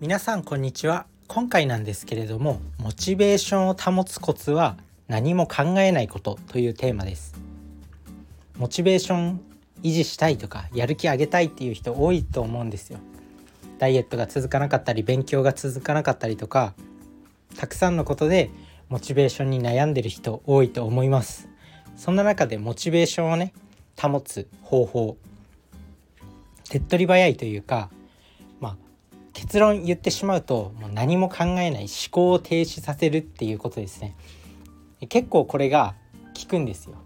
皆さんこんにちは。今回なんですけれどもモチベーションを保つコツは何も考えないことというテーマです。モチベーション維持したいとかやる気上げたいっていう人多いと思うんですよ。ダイエットが続かなかったり勉強が続かなかったりとかたくさんのことでモチベーションに悩んでる人多いと思います。そんな中でモチベーションをね保つ方法手っ取り早いというか結論言ってしまうともう何も考えない思考を停止させるっていうことですね。結構これが効くんですよ。思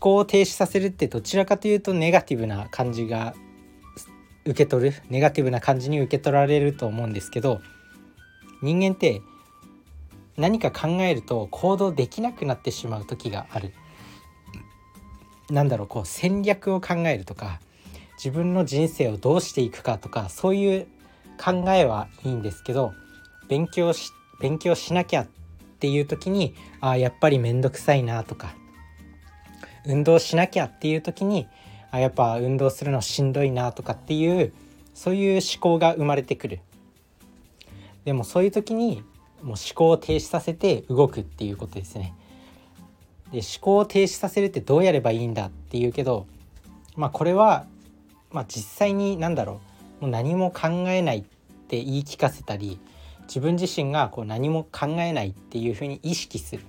考を停止させるってどちらかというとネガティブな感じが受け取るネガティブな感じに受け取られると思うんですけど人間って何か考えると行動できなくなってしまう時がある。なんだろうこう戦略を考えるとか自分の人生をどうしていくかとかそういう考えはいいんですけど勉強し勉強しなきゃっていう時にああやっぱり面倒くさいなとか運動しなきゃっていう時にあやっぱ運動するのしんどいなとかっていうそういう思考が生まれてくる。でもそういう時にもう思考を停止させて動くっていうことですね。で思考を停止させるってどうやればいいんだっていうけどまあこれはまあ、実際に何だろうもう何も考えないって言い聞かせたり自分自身がこう何も考えないっていうふうに意識する。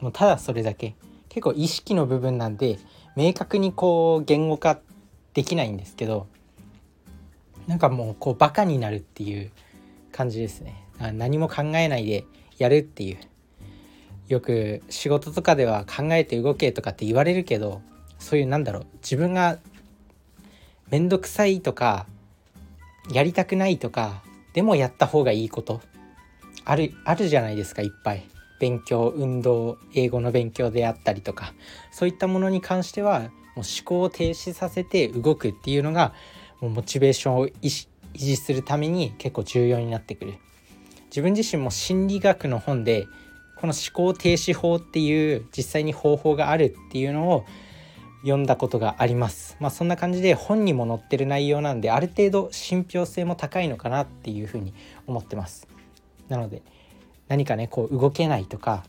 もうただそれだけ。結構意識の部分なんで明確にこう言語化できないんですけどなんかもうこうバカになるっていう感じですね。何も考えないでやるっていう。よく仕事とかでは考えて動けとかって言われるけどそういうなんだろう自分が面倒くさいとかやりたくないとかでもやった方がいいこと。あるあるじゃないですかいっぱい。勉強運動英語の勉強であったりとか。そういったものに関してはもう思考を停止させて動くっていうのがもうモチベーションを維持するために結構重要になってくる。自分自身も心理学の本でこの思考停止法っていう実際に方法があるっていうのを読んだことがあります。まあそんな感じで本にも載ってる内容なんである程度信憑性も高いのかなっていうふうに思ってます。なので何かねこう動けないとか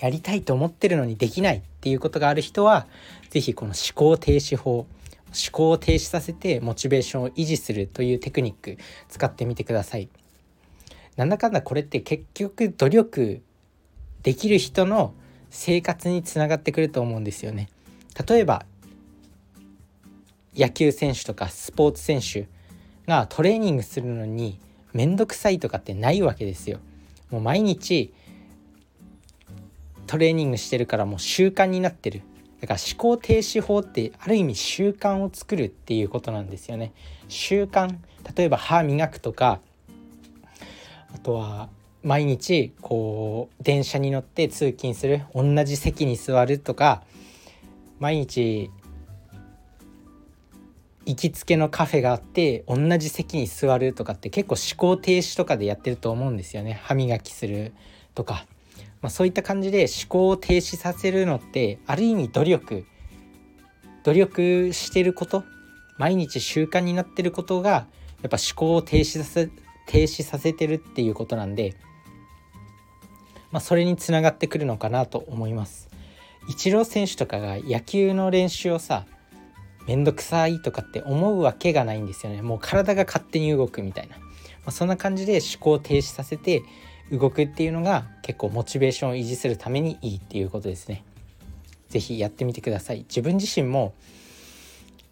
やりたいと思ってるのにできないっていうことがある人は是非この思考停止法思考を停止させてモチベーションを維持するというテクニック使ってみてください。なんだかんだこれって結局努力できる人の生活につながってくると思うんですよね。例えば野球選手とかスポーツ選手がトレーニングするのに面倒くさいとかってないわけですよ。もう毎日トレーニングしてるからもう習慣になってる。だから思考停止法ってある意味習慣を作るっていうことなんですよね。習慣例えば歯磨くとかあとは毎日こう電車に乗って通勤する同じ席に座るとか毎日行きつけのカフェがあって同じ席に座るとかって結構思考停止とかでやってると思うんですよね。歯磨きするとか、まあ、そういった感じで思考を停止させるのってある意味努力。努力してること。毎日習慣になってることがやっぱ思考を停止させ停止させてるっていうことなんで、まあ、それにつながってくるのかなと思います。イチロー選手とかが野球の練習をさめんどくさいとかって思うわけがないんですよね。もう体が勝手に動くみたいな、まあ、そんな感じで思考を停止させて動くっていうのが結構モチベーションを維持するためにいいっていうことですね。是非やってみてください。自分自身も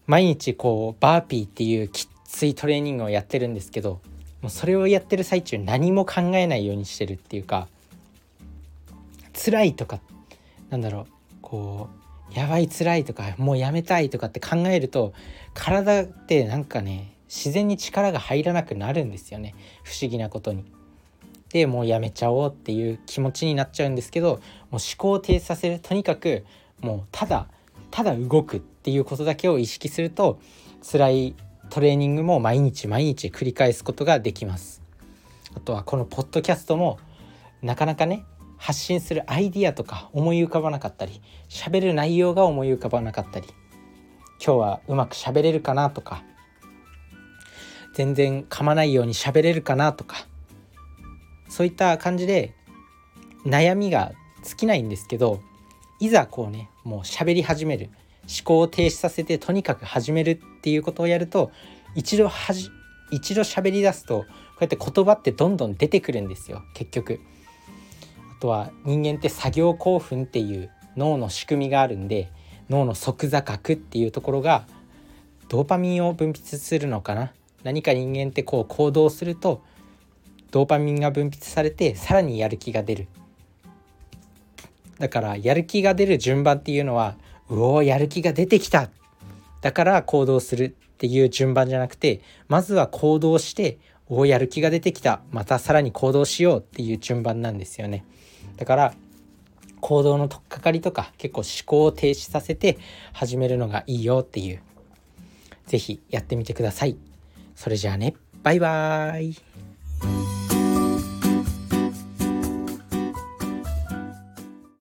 毎日こうバーピーっていうきついトレーニングをやってるんですけどもうそれをやってる最中何も考えないようにしてるっていうか辛いとかなんだろう。こうやばい辛いとかもうやめたいとかって考えると体ってなんかね自然に力が入らなくなるんですよね不思議なことに。でもうやめちゃおうっていう気持ちになっちゃうんですけどもう思考を停止させるとにかくもうただただ動くっていうことだけを意識すると辛いトレーニングも毎日毎日繰り返すことができます。あとはこのポッドキャストもなかなかね発信するアイディアとか思い浮かばなかったり喋る内容が思い浮かばなかったり今日はうまく喋れるかなとか全然噛まないように喋れるかなとかそういった感じで悩みが尽きないんですけどいざこうねもう喋り始める思考を停止させてとにかく始めるっていうことをやると一度はじ一度喋り出すとこうやって言葉ってどんどん出てくるんですよ結局。とは人間って作業興奮っていう脳の仕組みがあるんで脳の即座角っていうところがドーパミンを分泌するのかな？何か人間ってこう行動するとドーパミンが分泌されてさらにやる気が出る。だからやる気が出る順番っていうのはうおやる気が出てきた。だから行動するっていう順番じゃなくてまずは行動しておやる気が出てきた。またさらに行動しようっていう順番なんですよね。だから行動の取っかかりとか結構思考を停止させて始めるのがいいよっていう。是非やってみてください。それじゃあね。バイバーイ。